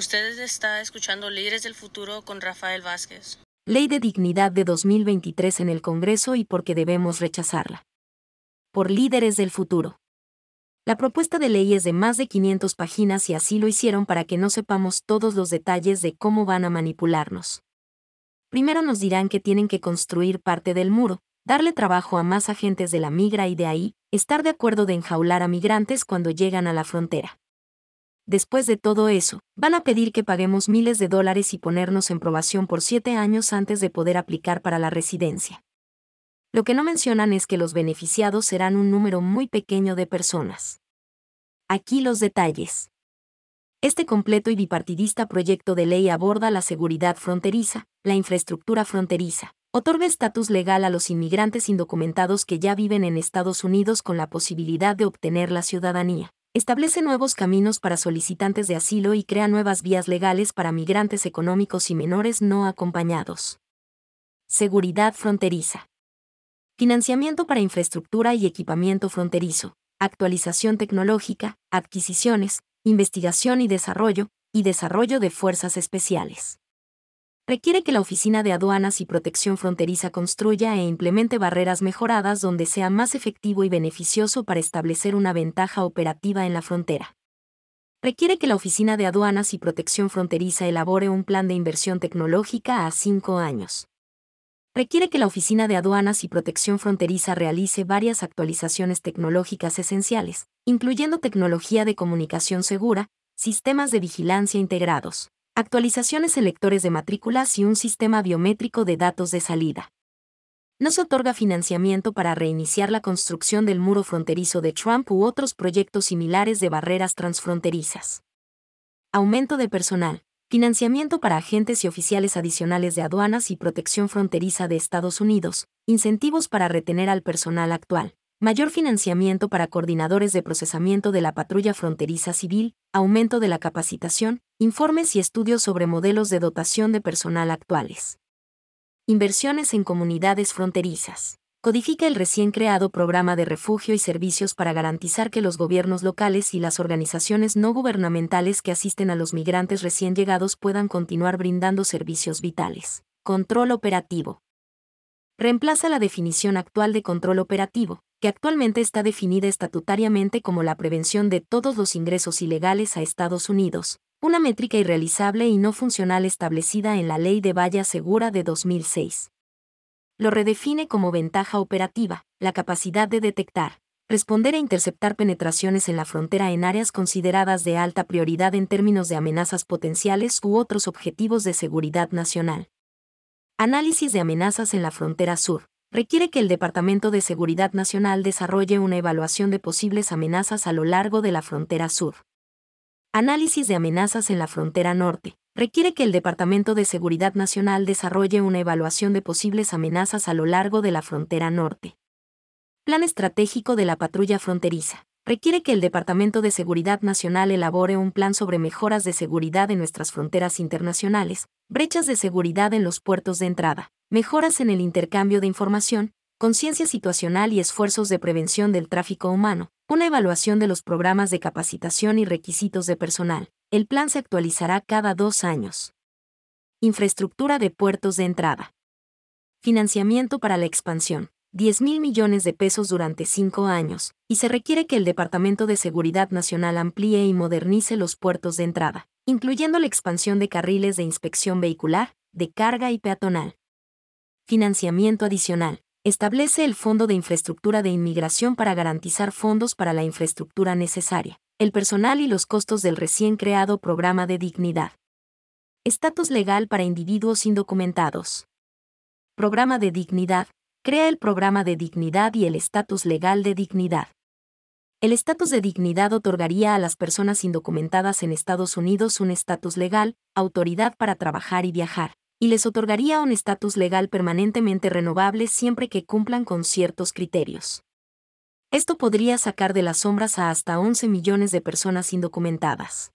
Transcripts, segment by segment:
Usted está escuchando Líderes del Futuro con Rafael Vázquez. Ley de Dignidad de 2023 en el Congreso y por qué debemos rechazarla. Por Líderes del Futuro. La propuesta de ley es de más de 500 páginas y así lo hicieron para que no sepamos todos los detalles de cómo van a manipularnos. Primero nos dirán que tienen que construir parte del muro, darle trabajo a más agentes de la migra y de ahí, estar de acuerdo de enjaular a migrantes cuando llegan a la frontera. Después de todo eso, van a pedir que paguemos miles de dólares y ponernos en probación por siete años antes de poder aplicar para la residencia. Lo que no mencionan es que los beneficiados serán un número muy pequeño de personas. Aquí los detalles. Este completo y bipartidista proyecto de ley aborda la seguridad fronteriza, la infraestructura fronteriza, otorga estatus legal a los inmigrantes indocumentados que ya viven en Estados Unidos con la posibilidad de obtener la ciudadanía, establece nuevos caminos para solicitantes de asilo y crea nuevas vías legales para migrantes económicos y menores no acompañados. Seguridad fronteriza. Financiamiento para infraestructura y equipamiento fronterizo, actualización tecnológica, adquisiciones, investigación y desarrollo, y desarrollo de fuerzas especiales requiere que la Oficina de Aduanas y Protección Fronteriza construya e implemente barreras mejoradas donde sea más efectivo y beneficioso para establecer una ventaja operativa en la frontera. Requiere que la Oficina de Aduanas y Protección Fronteriza elabore un plan de inversión tecnológica a cinco años. Requiere que la Oficina de Aduanas y Protección Fronteriza realice varias actualizaciones tecnológicas esenciales, incluyendo tecnología de comunicación segura, sistemas de vigilancia integrados, actualizaciones en lectores de matrículas y un sistema biométrico de datos de salida. No se otorga financiamiento para reiniciar la construcción del muro fronterizo de Trump u otros proyectos similares de barreras transfronterizas. Aumento de personal. Financiamiento para agentes y oficiales adicionales de aduanas y protección fronteriza de Estados Unidos. Incentivos para retener al personal actual mayor financiamiento para coordinadores de procesamiento de la patrulla fronteriza civil, aumento de la capacitación, informes y estudios sobre modelos de dotación de personal actuales. Inversiones en comunidades fronterizas. Codifica el recién creado programa de refugio y servicios para garantizar que los gobiernos locales y las organizaciones no gubernamentales que asisten a los migrantes recién llegados puedan continuar brindando servicios vitales. Control operativo. Reemplaza la definición actual de control operativo, que actualmente está definida estatutariamente como la prevención de todos los ingresos ilegales a Estados Unidos, una métrica irrealizable y no funcional establecida en la Ley de Valla Segura de 2006. Lo redefine como ventaja operativa, la capacidad de detectar, responder e interceptar penetraciones en la frontera en áreas consideradas de alta prioridad en términos de amenazas potenciales u otros objetivos de seguridad nacional. Análisis de amenazas en la frontera sur, requiere que el Departamento de Seguridad Nacional desarrolle una evaluación de posibles amenazas a lo largo de la frontera sur. Análisis de amenazas en la frontera norte. Requiere que el Departamento de Seguridad Nacional desarrolle una evaluación de posibles amenazas a lo largo de la frontera norte. Plan estratégico de la patrulla fronteriza. Requiere que el Departamento de Seguridad Nacional elabore un plan sobre mejoras de seguridad en nuestras fronteras internacionales, brechas de seguridad en los puertos de entrada, mejoras en el intercambio de información, conciencia situacional y esfuerzos de prevención del tráfico humano, una evaluación de los programas de capacitación y requisitos de personal. El plan se actualizará cada dos años. Infraestructura de puertos de entrada. Financiamiento para la expansión. 10 mil millones de pesos durante cinco años, y se requiere que el Departamento de Seguridad Nacional amplíe y modernice los puertos de entrada, incluyendo la expansión de carriles de inspección vehicular, de carga y peatonal, Financiamiento adicional. Establece el Fondo de Infraestructura de Inmigración para garantizar fondos para la infraestructura necesaria, el personal y los costos del recién creado programa de dignidad. Estatus legal para individuos indocumentados. Programa de dignidad. Crea el programa de dignidad y el estatus legal de dignidad. El estatus de dignidad otorgaría a las personas indocumentadas en Estados Unidos un estatus legal, autoridad para trabajar y viajar y les otorgaría un estatus legal permanentemente renovable siempre que cumplan con ciertos criterios. Esto podría sacar de las sombras a hasta 11 millones de personas indocumentadas.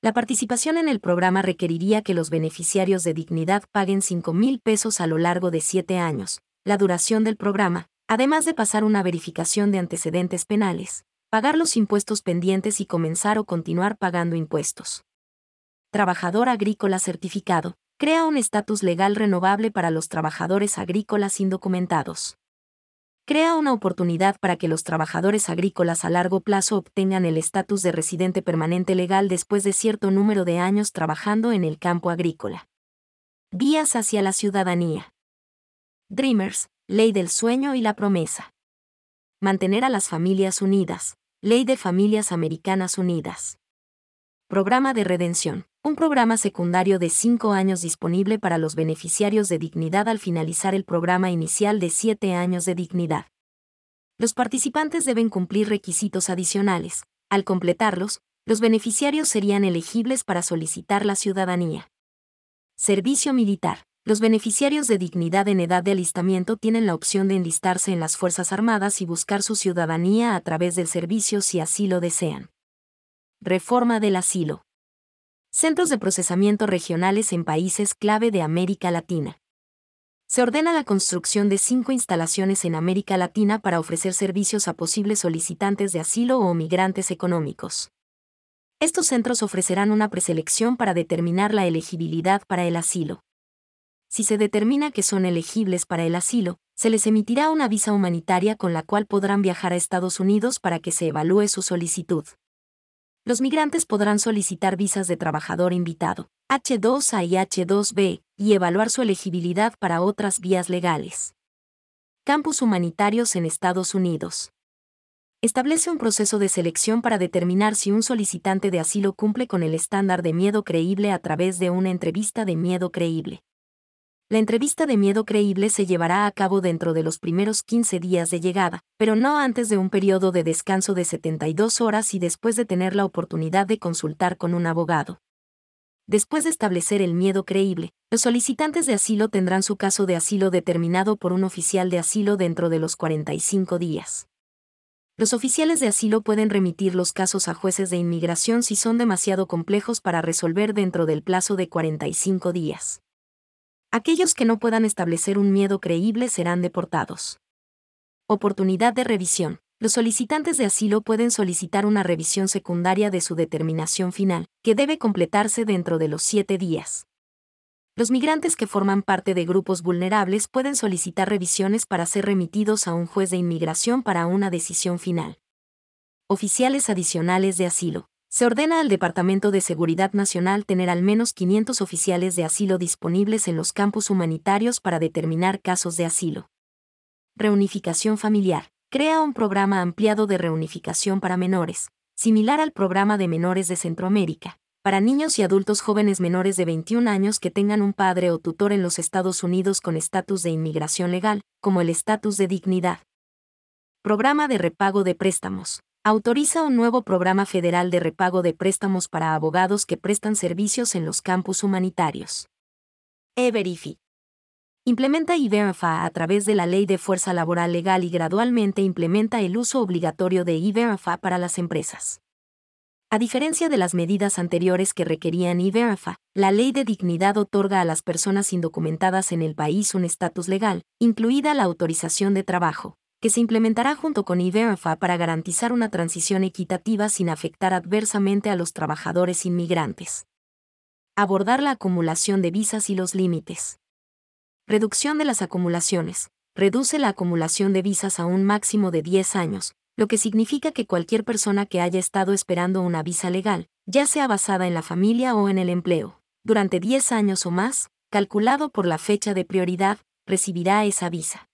La participación en el programa requeriría que los beneficiarios de dignidad paguen 5 mil pesos a lo largo de 7 años, la duración del programa, además de pasar una verificación de antecedentes penales, pagar los impuestos pendientes y comenzar o continuar pagando impuestos. trabajador agrícola certificado, crea un estatus legal renovable para los trabajadores agrícolas indocumentados. Crea una oportunidad para que los trabajadores agrícolas a largo plazo obtengan el estatus de residente permanente legal después de cierto número de años trabajando en el campo agrícola. Vías hacia la ciudadanía. Dreamers, Ley del Sueño y la Promesa. Mantener a las familias unidas. Ley de Familias Americanas Unidas. Programa de Redención un programa secundario de cinco años disponible para los beneficiarios de dignidad al finalizar el programa inicial de siete años de dignidad. Los participantes deben cumplir requisitos adicionales. Al completarlos, los beneficiarios serían elegibles para solicitar la ciudadanía. Servicio militar. Los beneficiarios de dignidad en edad de alistamiento tienen la opción de enlistarse en las Fuerzas Armadas y buscar su ciudadanía a través del servicio si así lo desean. Reforma del asilo centros de procesamiento regionales en países clave de América Latina. Se ordena la construcción de cinco instalaciones en América Latina para ofrecer servicios a posibles solicitantes de asilo o migrantes económicos. Estos centros ofrecerán una preselección para determinar la elegibilidad para el asilo. Si se determina que son elegibles para el asilo, se les emitirá una visa humanitaria con la cual podrán viajar a Estados Unidos para que se evalúe su solicitud los migrantes podrán solicitar visas de trabajador invitado, H2A y H2B, y evaluar su elegibilidad para otras vías legales. Campus humanitarios en Estados Unidos. Establece un proceso de selección para determinar si un solicitante de asilo cumple con el estándar de miedo creíble a través de una entrevista de miedo creíble. La entrevista de miedo creíble se llevará a cabo dentro de los primeros 15 días de llegada, pero no antes de un periodo de descanso de 72 horas y después de tener la oportunidad de consultar con un abogado. Después de establecer el miedo creíble, los solicitantes de asilo tendrán su caso de asilo determinado por un oficial de asilo dentro de los 45 días. Los oficiales de asilo pueden remitir los casos a jueces de inmigración si son demasiado complejos para resolver dentro del plazo de 45 días. Aquellos que no puedan establecer un miedo creíble serán deportados. Oportunidad de revisión. Los solicitantes de asilo pueden solicitar una revisión secundaria de su determinación final, que debe completarse dentro de los siete días. Los migrantes que forman parte de grupos vulnerables pueden solicitar revisiones para ser remitidos a un juez de inmigración para una decisión final. Oficiales adicionales de asilo. Se ordena al Departamento de Seguridad Nacional tener al menos 500 oficiales de asilo disponibles en los campus humanitarios para determinar casos de asilo. Reunificación familiar. Crea un programa ampliado de reunificación para menores, similar al programa de menores de Centroamérica, para niños y adultos jóvenes menores de 21 años que tengan un padre o tutor en los Estados Unidos con estatus de inmigración legal, como el estatus de dignidad. Programa de repago de préstamos autoriza un nuevo programa federal de repago de préstamos para abogados que prestan servicios en los campus humanitarios. E-Verify. Implementa E-Verify a través de la Ley de Fuerza Laboral Legal y gradualmente implementa el uso obligatorio de E-Verify para las empresas. A diferencia de las medidas anteriores que requerían E-Verify, la Ley de Dignidad otorga a las personas indocumentadas en el país un estatus legal, incluida la autorización de trabajo, que se implementará junto con IVERFA para garantizar una transición equitativa sin afectar adversamente a los trabajadores inmigrantes. Abordar la acumulación de visas y los límites. Reducción de las acumulaciones. Reduce la acumulación de visas a un máximo de 10 años, lo que significa que cualquier persona que haya estado esperando una visa legal, ya sea basada en la familia o en el empleo, durante 10 años o más, calculado por la fecha de prioridad, recibirá esa visa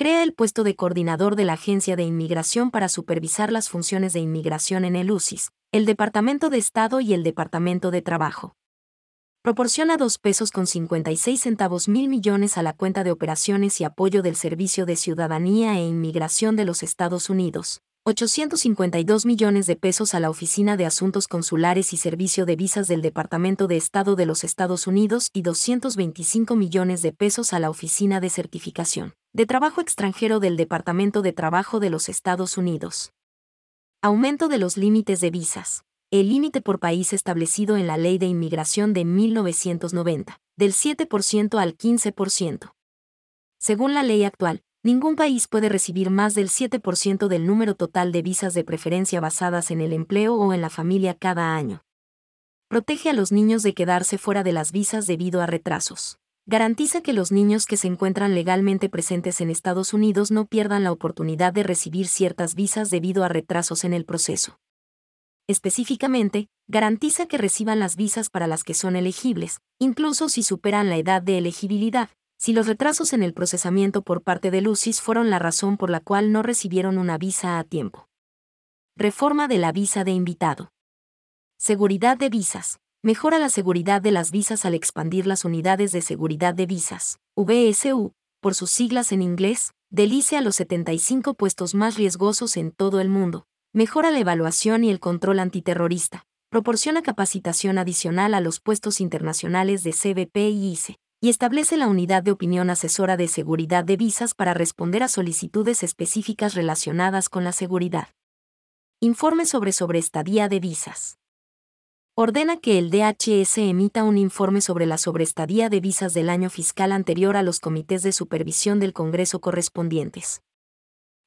crea el puesto de coordinador de la Agencia de Inmigración para supervisar las funciones de inmigración en el UCIS, el Departamento de Estado y el Departamento de Trabajo. Proporciona 2 pesos con 56 centavos mil millones a la cuenta de operaciones y apoyo del Servicio de Ciudadanía e Inmigración de los Estados Unidos, 852 millones de pesos a la Oficina de Asuntos Consulares y Servicio de Visas del Departamento de Estado de los Estados Unidos y 225 millones de pesos a la Oficina de Certificación de Trabajo Extranjero del Departamento de Trabajo de los Estados Unidos. Aumento de los límites de visas. El límite por país establecido en la Ley de Inmigración de 1990, del 7% al 15%. Según la ley actual, ningún país puede recibir más del 7% del número total de visas de preferencia basadas en el empleo o en la familia cada año. Protege a los niños de quedarse fuera de las visas debido a retrasos. Garantiza que los niños que se encuentran legalmente presentes en Estados Unidos no pierdan la oportunidad de recibir ciertas visas debido a retrasos en el proceso. Específicamente, garantiza que reciban las visas para las que son elegibles, incluso si superan la edad de elegibilidad, si los retrasos en el procesamiento por parte de Lucis fueron la razón por la cual no recibieron una visa a tiempo. Reforma de la visa de invitado. Seguridad de visas. Mejora la seguridad de las visas al expandir las unidades de seguridad de visas, VSU, por sus siglas en inglés, delice a los 75 puestos más riesgosos en todo el mundo. Mejora la evaluación y el control antiterrorista. Proporciona capacitación adicional a los puestos internacionales de CBP y ICE y establece la unidad de opinión asesora de seguridad de visas para responder a solicitudes específicas relacionadas con la seguridad. Informe sobre sobreestadía de visas. Ordena que el DHS emita un informe sobre la sobreestadía de visas del año fiscal anterior a los comités de supervisión del Congreso correspondientes.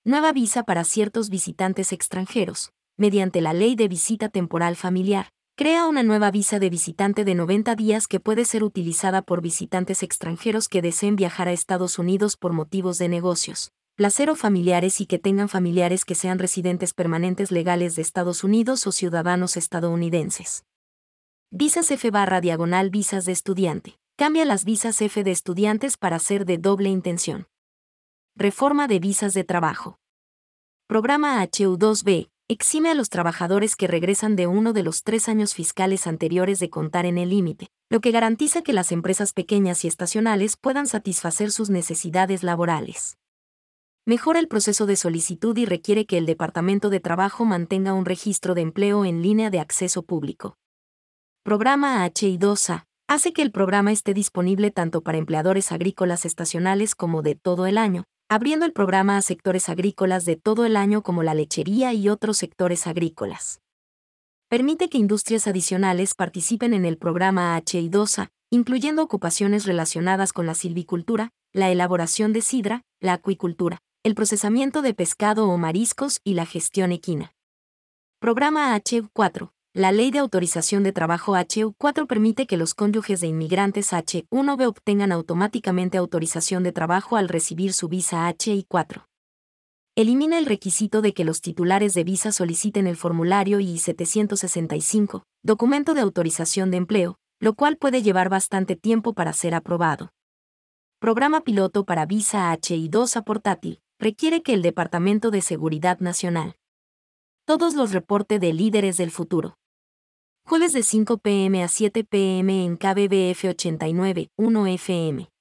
Nueva visa para ciertos visitantes extranjeros, mediante la Ley de Visita Temporal Familiar, Crea una nueva visa de visitante de 90 días que puede ser utilizada por visitantes extranjeros que deseen viajar a Estados Unidos por motivos de negocios, placer o familiares y que tengan familiares que sean residentes permanentes legales de Estados Unidos o ciudadanos estadounidenses. Visas F barra diagonal visas de estudiante. Cambia las visas F de estudiantes para ser de doble intención. Reforma de visas de trabajo. Programa HU2B, exime a los trabajadores que regresan de uno de los tres años fiscales anteriores de contar en el límite, lo que garantiza que las empresas pequeñas y estacionales puedan satisfacer sus necesidades laborales. Mejora el proceso de solicitud y requiere que el Departamento de Trabajo mantenga un registro de empleo en línea de acceso público. Programa HI2A hace que el programa esté disponible tanto para empleadores agrícolas estacionales como de todo el año, abriendo el programa a sectores agrícolas de todo el año como la lechería y otros sectores agrícolas. Permite que industrias adicionales participen en el programa HI2A, incluyendo ocupaciones relacionadas con la silvicultura, la elaboración de sidra, la acuicultura, el procesamiento de pescado o mariscos y la gestión equina. Programa H4 la Ley de Autorización de Trabajo HU4 permite que los cónyuges de inmigrantes H1B obtengan automáticamente autorización de trabajo al recibir su visa HI4. Elimina el requisito de que los titulares de visa soliciten el formulario I-765, documento de autorización de empleo, lo cual puede llevar bastante tiempo para ser aprobado. Programa piloto para visa HI2 a portátil, requiere que el Departamento de Seguridad Nacional. Todos los reporte de líderes del futuro jueves de 5 pm a 7 pm en KBBF 89, 1 FM.